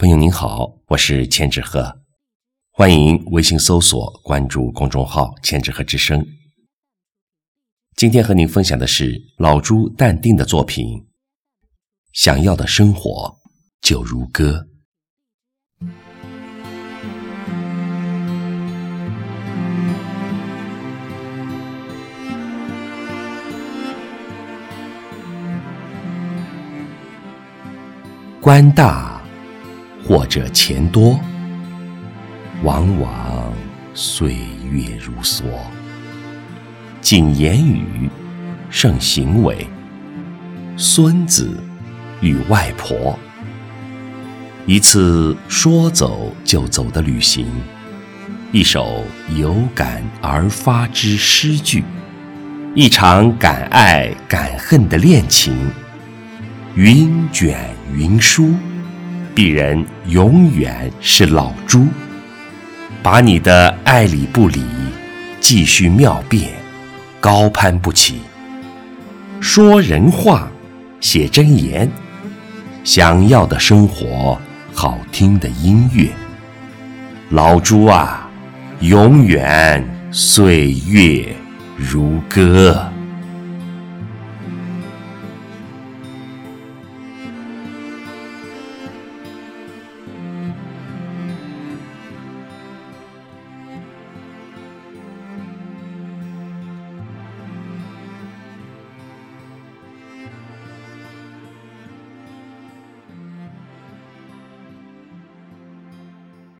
朋友您好，我是千纸鹤，欢迎微信搜索关注公众号“千纸鹤之声”。今天和您分享的是老朱淡定的作品《想要的生活就如歌》。官大。或者钱多，往往岁月如梭；谨言语，慎行为。孙子与外婆，一次说走就走的旅行，一首有感而发之诗句，一场敢爱敢恨的恋情，云卷云舒。鄙人永远是老朱，把你的爱理不理继续妙辩，高攀不起。说人话，写真言，想要的生活，好听的音乐。老朱啊，永远岁月如歌。